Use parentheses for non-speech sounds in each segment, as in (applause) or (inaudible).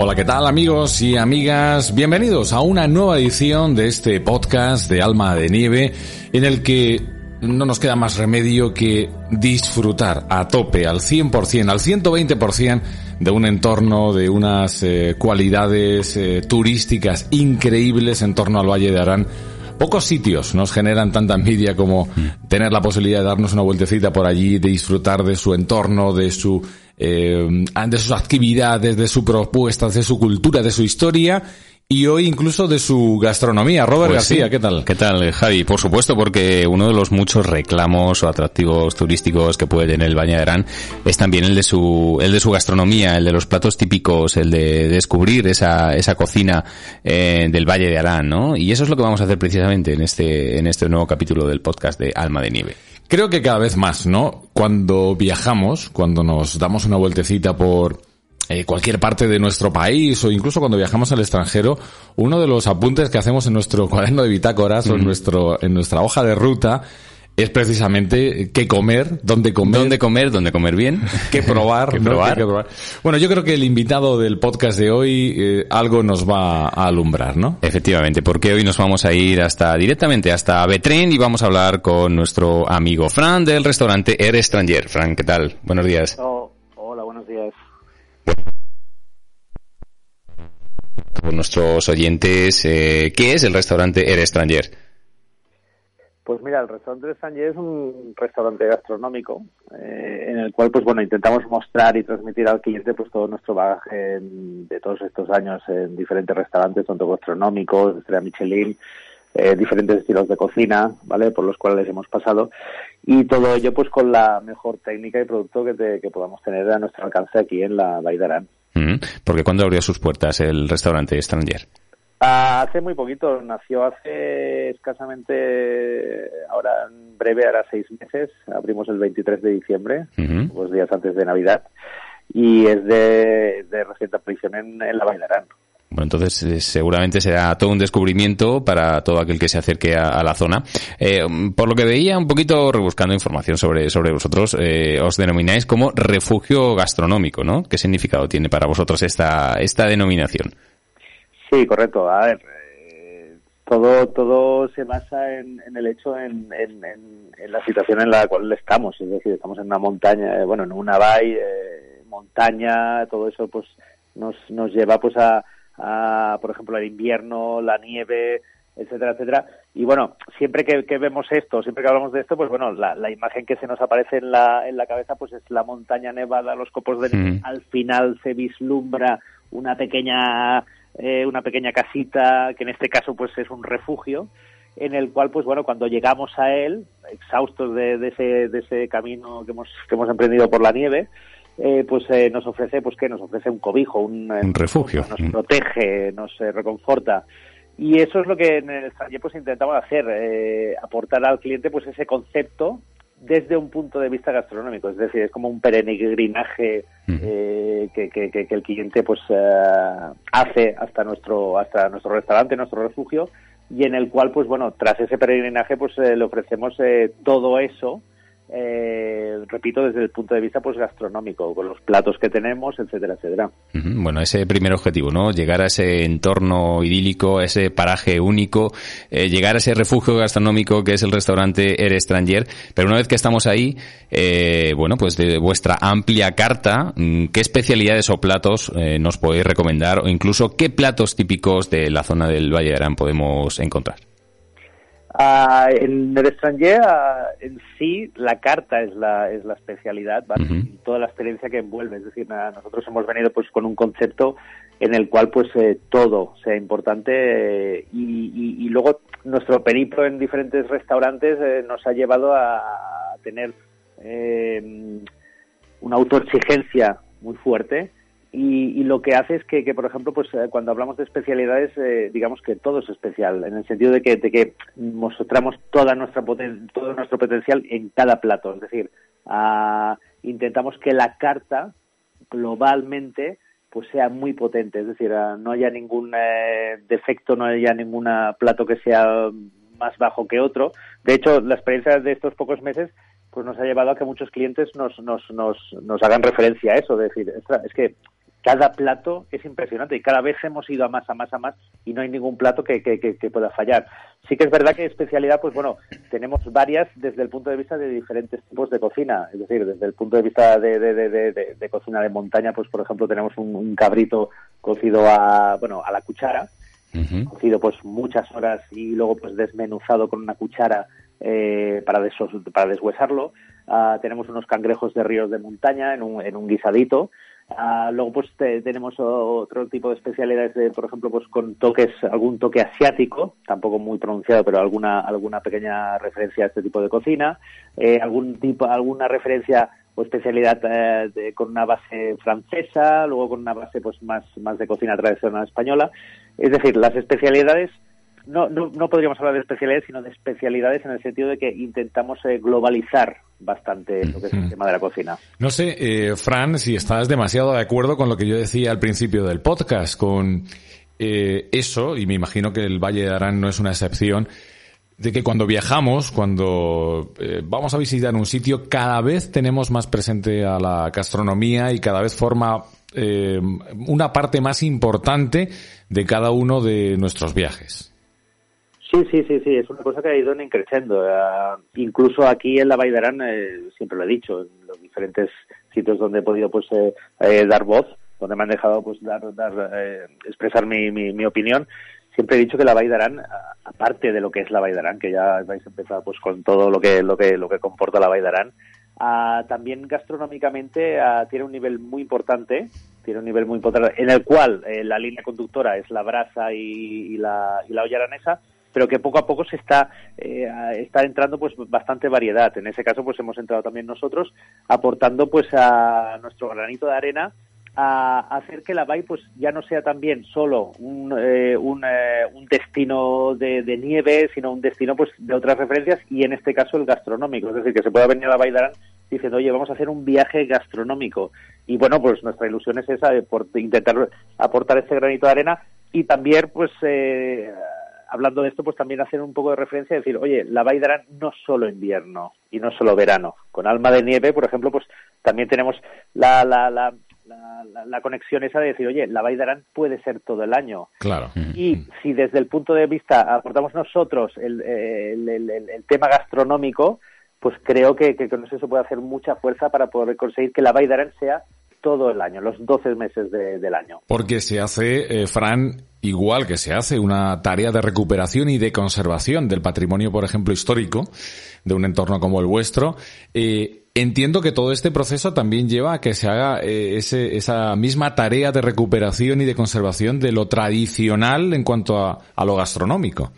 Hola, ¿qué tal amigos y amigas? Bienvenidos a una nueva edición de este podcast de Alma de Nieve en el que no nos queda más remedio que disfrutar a tope, al 100%, al 120% de un entorno, de unas eh, cualidades eh, turísticas increíbles en torno al Valle de Arán. Pocos sitios nos generan tanta envidia como tener la posibilidad de darnos una vueltecita por allí, de disfrutar de su entorno, de su eh, de sus actividades, de sus propuestas, de su cultura, de su historia y hoy incluso de su gastronomía. Robert Pues García, sí. ¿qué tal? ¿Qué tal, Javi? Por supuesto, porque uno de los muchos reclamos o atractivos turísticos que puede tener el Valle de Arán es también el de su, el de su gastronomía, el de los platos típicos, el de descubrir esa, esa cocina eh, del Valle de Arán, ¿no? Y eso es lo que vamos a hacer precisamente en este, en este nuevo capítulo del podcast de Alma de Nieve. Creo que cada vez más, ¿no? Cuando viajamos, cuando nos damos una vueltecita por eh, cualquier parte de nuestro país o incluso cuando viajamos al extranjero, uno de los apuntes que hacemos en nuestro (laughs) cuaderno de bitácoras o en nuestro en nuestra hoja de ruta es precisamente qué comer, dónde comer, ¿Dónde comer? ¿Dónde comer bien? (laughs) qué probar, ¿Qué ¿no? probar? Qué probar. Bueno, yo creo que el invitado del podcast de hoy eh, algo nos va a alumbrar, ¿no? Efectivamente, porque hoy nos vamos a ir hasta directamente hasta Betren y vamos a hablar con nuestro amigo Fran del restaurante Air Stranger. Fran, ¿qué tal? Buenos días. Oh, hola, buenos días. Por nuestros oyentes, eh, ¿qué es el restaurante Air Stranger? Pues mira, el restaurante de es un restaurante gastronómico eh, en el cual, pues bueno, intentamos mostrar y transmitir al cliente pues todo nuestro bagaje de todos estos años en diferentes restaurantes, tanto gastronómicos, estrella Michelin, eh, diferentes estilos de cocina, ¿vale? Por los cuales hemos pasado y todo ello pues con la mejor técnica y producto que, te- que podamos tener a nuestro alcance aquí en la. Mm, Porque cuando abrió sus puertas el restaurante Stranger? Ah, Hace muy poquito, nació hace escasamente, ahora en breve, hará seis meses, abrimos el 23 de diciembre, dos días antes de Navidad, y es de, de reciente aparición en, en la Bailarán. Bueno, entonces eh, seguramente será todo un descubrimiento para todo aquel que se acerque a, a la zona. Eh, por lo que veía, un poquito rebuscando información sobre, sobre vosotros, eh, os denomináis como refugio gastronómico, ¿no? ¿Qué significado tiene para vosotros esta, esta denominación? Sí, correcto. A ver, eh, todo todo se basa en, en el hecho en, en, en- en la situación en la cual estamos. Es decir, estamos en una montaña, eh, bueno, en una valle, eh, montaña, todo eso pues nos, nos lleva pues a, a, por ejemplo, el invierno, la nieve, etcétera, etcétera. Y bueno, siempre que, que vemos esto, siempre que hablamos de esto, pues bueno, la, la imagen que se nos aparece en la, en la cabeza pues es la montaña nevada, los copos de nieve. Mm. Al final se vislumbra una pequeña eh, una pequeña casita que en este caso pues es un refugio en el cual pues bueno cuando llegamos a él exhaustos de, de ese de ese camino que hemos que hemos emprendido por la nieve eh, pues eh, nos ofrece pues que nos ofrece un cobijo un, Un refugio. nos protege nos eh, reconforta y eso es lo que en el taller pues intentamos hacer aportar al cliente pues ese concepto desde un punto de vista gastronómico, es decir, es como un peregrinaje eh, que, que- que- que el cliente pues eh, hace hasta nuestro hasta nuestro restaurante, nuestro refugio y en el cual pues bueno tras ese peregrinaje pues eh, le ofrecemos eh, todo eso eh, repito desde el punto de vista pues gastronómico con los platos que tenemos etcétera etcétera Bueno, ese primer objetivo, ¿no? Llegar a ese entorno idílico, a ese paraje único, eh, llegar a ese refugio gastronómico que es el restaurante Air Stranger. Pero una vez que estamos ahí, eh, bueno, pues de vuestra amplia carta, mm, ¿qué especialidades o platos eh, nos podéis recomendar o incluso qué platos típicos de la zona del Valle de Arán podemos encontrar? Ah, en el extranjero, ah, en sí, la carta es la, es la especialidad, ¿vale? Toda la experiencia que envuelve. Es decir, nosotros hemos venido pues con un concepto en el cual pues eh, todo sea importante eh, y, y- y luego nuestro periplo en diferentes restaurantes eh, nos ha llevado a tener eh, una autoexigencia muy fuerte y, lo que hace es que, que por ejemplo, pues eh, cuando hablamos de especialidades, eh, digamos que todo es especial, en el sentido de que, de que mostramos toda nuestra todo nuestro potencial en cada plato. Es decir, ah, intentamos que la carta globalmente pues sea muy potente, es decir, ah, no haya ningún eh, defecto, no haya ningún plato que sea más bajo que otro. De hecho, la experiencia de estos pocos meses pues nos ha llevado a que muchos clientes nos, nos, nos, nos hagan referencia a eso, de decir, es que cada plato es impresionante y cada vez hemos ido a más, a más, a más y no hay ningún plato que, que, pueda fallar. Sí que es verdad que especialidad, pues bueno, tenemos varias desde el punto de vista de diferentes tipos de cocina. Es decir, desde el punto de vista de, de, cocina de montaña, pues por ejemplo tenemos un, cabrito cocido a, bueno, a la cuchara, cocido pues muchas horas y luego pues desmenuzado con una cuchara eh, para, para deshuesarlo. Ah, tenemos unos cangrejos de ríos de montaña en un, en un guisadito. Ah, luego pues tenemos otro tipo de especialidades, de, por ejemplo, pues con toques, algún toque asiático, tampoco muy pronunciado, pero alguna alguna pequeña referencia a este tipo de cocina, eh, algún tipo, alguna referencia o especialidad eh, con una base francesa, luego con una base pues más más de cocina tradicional española. Es decir, las especialidades no, no, no, podríamos hablar de especialidades, sino de especialidades en el sentido de que intentamos eh, globalizar bastante lo que es el tema de la cocina. No sé, eh, Fran, si estás demasiado de acuerdo con lo que yo decía al principio del podcast, con eh, eso, y me imagino que el Valle de Arán no es una excepción, de que cuando viajamos, cuando vamos a visitar un sitio, cada vez tenemos más presente a la gastronomía y cada vez forma una parte más importante de cada uno de nuestros viajes. Sí, sí, sí, sí, es una cosa que ha ido increciendo. Uh, incluso aquí en la Baidarán, eh, siempre lo he dicho, en los diferentes sitios donde he podido pues eh, eh, dar voz, donde me han dejado pues dar, dar eh, expresar mi, mi, opinión, siempre he dicho que la Baidarán, aparte de lo que es la Baidarán, que ya vais a empezar pues con todo lo que lo que lo que comporta la Baidarán, uh, también gastronómicamente uh, tiene un nivel muy importante tiene un nivel muy importante en el cual la línea conductora es la brasa y, y la, y la olla pero que poco a poco se está, eh, está entrando pues bastante variedad. En ese caso pues hemos entrado también nosotros aportando pues a nuestro granito de arena a hacer que la BAI pues ya no sea también solo un, eh, un, eh, un, destino de, nieve, sino un destino pues de otras referencias y en este caso el gastronómico. Es decir, que se pueda venir a la BAI de Arán diciendo, oye, vamos a hacer un viaje gastronómico. Y bueno, pues nuestra ilusión es esa, de por intentar aportar este granito de arena y también pues eh, hablando de esto, pues también hacer un poco de referencia y decir, oye, la Baidarán no solo invierno y no solo verano. Con Alma de Nieve, por ejemplo, pues también tenemos la, la, la, la, conexión esa de decir, oye, la Baidarán puede ser todo el año. Claro. Y si desde el punto de vista aportamos nosotros el, el, el, el tema gastronómico, pues creo que, que, con eso se puede hacer mucha fuerza para poder conseguir que la Baidarán sea todo el año, los 12 meses del año. Porque se hace, eh, Fran, igual que se hace una tarea de recuperación y de conservación del patrimonio, por ejemplo, histórico de un entorno como el vuestro. Eh, entiendo que todo este proceso también lleva a que se haga eh, ese, esa misma tarea de recuperación y de conservación de lo tradicional en cuanto a, a lo gastronómico.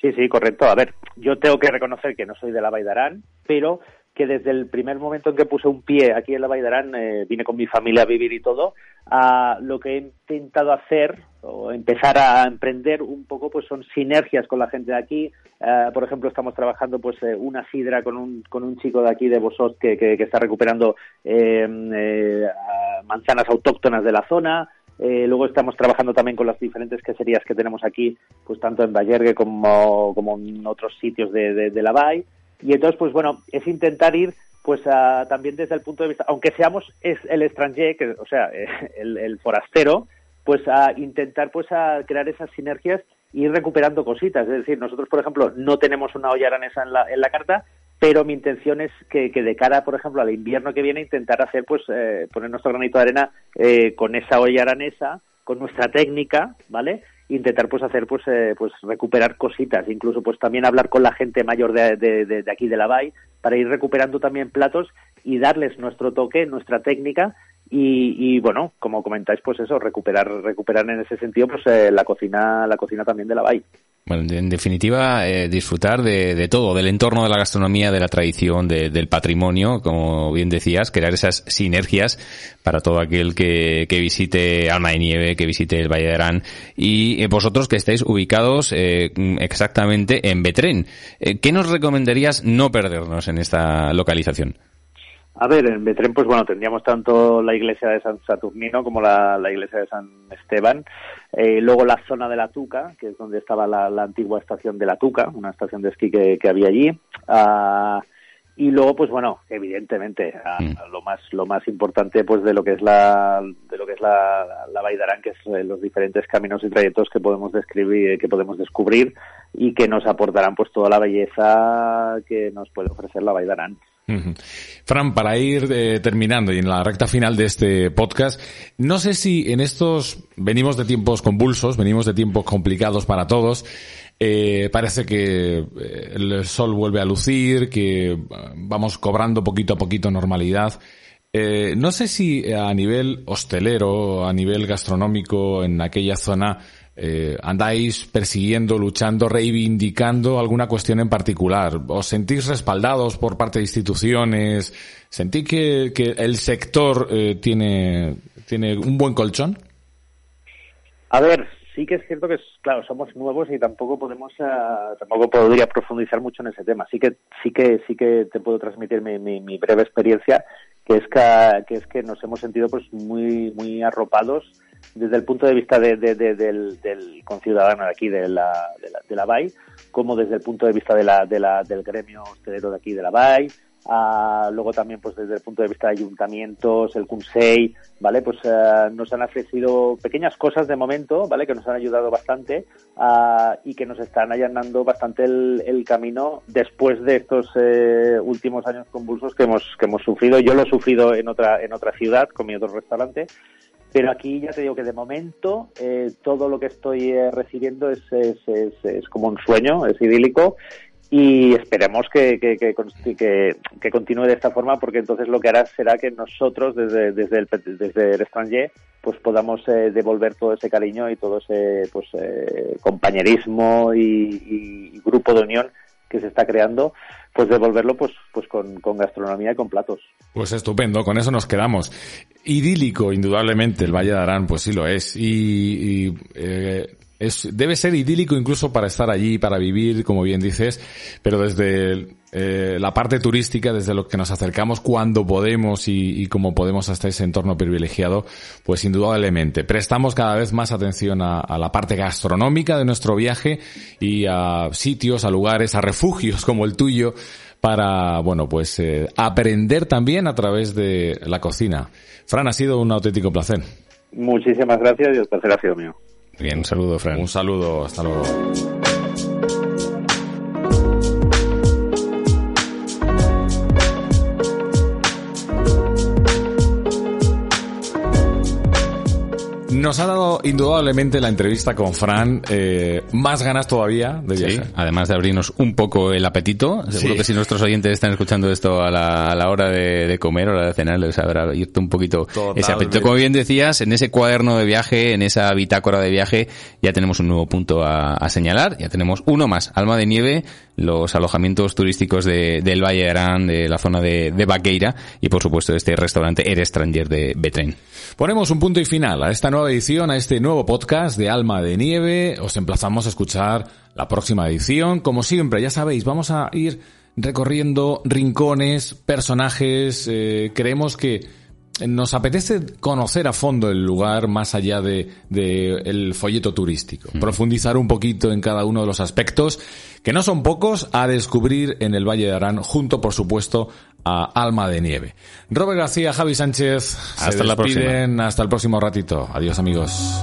Sí, sí, correcto. A ver, yo tengo que reconocer que no soy de la Baidarán, pero que desde el primer momento en que puse un pie aquí en la Baidarán, eh, vine con mi familia a vivir y todo, a lo que he intentado hacer o empezar a emprender un poco pues son sinergias con la gente de aquí. Eh, por ejemplo, estamos trabajando pues eh, una sidra con un, con un chico de aquí de Bosot que, que, está recuperando manzanas autóctonas de la zona. luego estamos trabajando también con las diferentes queserías que tenemos aquí, pues tanto en Vallergue como, como en otros sitios de, de, de la Bay. Y entonces, pues bueno, es intentar ir pues también desde el punto de vista, aunque seamos es el extranjero, que, o sea, el, forastero, pues a intentar pues a crear esas sinergias y ir recuperando cositas. Es decir, nosotros, por ejemplo, no tenemos una olla aranesa en la, en la carta, pero mi intención es que, que, de cara, por ejemplo, al invierno que viene, intentar hacer, pues, eh, poner nuestro granito de arena eh, con esa olla aranesa, con nuestra técnica, ¿vale? Intentar pues hacer pues eh, pues recuperar cositas incluso pues también hablar con la gente mayor de, de, aquí de la BAI para ir recuperando también platos y darles nuestro toque nuestra técnica y, y bueno como comentáis pues eso recuperar recuperar en ese sentido pues eh, la cocina la cocina también de la BAI Bueno, en definitiva, eh, disfrutar de, de, todo, del entorno de la gastronomía, de la tradición, de, del patrimonio, como bien decías, crear esas sinergias para todo aquel que, que visite Alma de Nieve, que visite el Valle de Arán y eh, vosotros que estáis ubicados eh, exactamente en Betrén. Eh, ¿Qué nos recomendarías no perdernos en esta localización? A ver, en Betrén, pues bueno, tendríamos tanto la iglesia de San Saturnino como la, la iglesia de San Esteban. Eh, luego la zona de la Tuca, que es donde estaba la, la antigua estación de la Tuca, una estación de esquí que, que había allí. Uh, y luego pues bueno evidentemente mm. lo más lo más importante pues de lo que es la de lo que es la, la Baidarán que es eh, los diferentes caminos y trayectos que podemos describir que podemos descubrir y que nos aportarán pues toda la belleza que nos puede ofrecer la Baidarán Fran, para ir eh, terminando y en la recta final de este podcast, no sé si en estos venimos de tiempos convulsos, venimos de tiempos complicados para todos. Eh, parece que eh, el sol vuelve a lucir, que vamos cobrando poquito a poquito normalidad. No sé si a nivel hostelero, a nivel gastronómico en aquella zona, eh, andáis persiguiendo, luchando, reivindicando alguna cuestión en particular? ¿Os sentís respaldados por parte de instituciones? ¿Sentís que, que el sector eh, tiene, tiene un buen colchón? A ver, sí que es cierto que, claro, somos nuevos y tampoco podemos, uh, tampoco podría profundizar mucho en ese tema. Sí que, sí que, sí que te puedo transmitir mi, mi, breve experiencia, que es que, que, es que nos hemos sentido pues muy, muy arropados desde el punto de vista de, de, de, del, del conciudadano de aquí de la, de la, de la BAI, como desde el punto de vista de la, la, del gremio hostelero de aquí de la BAI, Uh, luego también pues desde el punto de vista de ayuntamientos, el CUNSEI, ¿vale? Pues uh, nos han ofrecido pequeñas cosas de momento, ¿vale? Que nos han ayudado bastante uh, y que nos están allanando bastante el, el camino después de estos eh, últimos años convulsos que hemos, que hemos sufrido. Yo lo he sufrido en otra, en otra ciudad con mi otro restaurante pero aquí ya te digo que de momento eh, todo lo que estoy eh, recibiendo es, es, es, como un sueño, es idílico y esperemos que, que, que, que, continúe de esta forma porque entonces lo que hará será que nosotros desde, desde, el, desde el extranjero pues podamos eh, devolver todo ese cariño y todo ese pues eh, compañerismo y grupo de unión que se está creando, pues devolverlo pues, pues con, con, gastronomía y con platos. Pues estupendo, con eso nos quedamos. Idílico, indudablemente, el Valle de Arán, pues sí lo es. Y, y eh, es, debe ser idílico incluso para estar allí, para vivir, como bien dices, pero desde eh, la parte turística, desde lo que nos acercamos cuando podemos y, y como podemos hasta ese entorno privilegiado, pues indudablemente prestamos cada vez más atención a, a, la parte gastronómica de nuestro viaje y a sitios, a lugares, a refugios como el tuyo para, bueno, pues eh, aprender también a través de la cocina. Fran, ha sido un auténtico placer. Muchísimas gracias y el placer ha sido mío. Bien, un saludo, Fran. Un saludo, hasta luego. Nos ha dado indudablemente la entrevista con Fran eh, más ganas todavía de viajar. Sí, además de abrirnos un poco el apetito. Seguro sí. que si nuestros oyentes están escuchando esto a la, a la hora de, de, comer o a la de cenar, les habrá abierto un poquito Totalmente. ese apetito. Como bien decías, en ese cuaderno de viaje, en esa bitácora de viaje, ya tenemos un nuevo punto a, a señalar. Ya tenemos uno más, Alma de Nieve, los alojamientos turísticos de, del Valle de Arán, de la zona de, de Baqueira y por supuesto este restaurante Eres Stranger de Betren. Ponemos un punto y final a esta nueva edición, a este nuevo podcast de Alma de Nieve. Os emplazamos a escuchar la próxima edición. Como siempre, ya sabéis, vamos a ir recorriendo rincones, personajes. Eh, creemos que nos apetece conocer a fondo el lugar más allá de, de el folleto turístico, mm. profundizar un poquito en cada uno de los aspectos, que no son pocos, a descubrir en el Valle de Arán, junto por supuesto a Alma de Nieve. Robert García, Javi Sánchez, hasta se la próxima. Hasta el próximo ratito. Adiós amigos.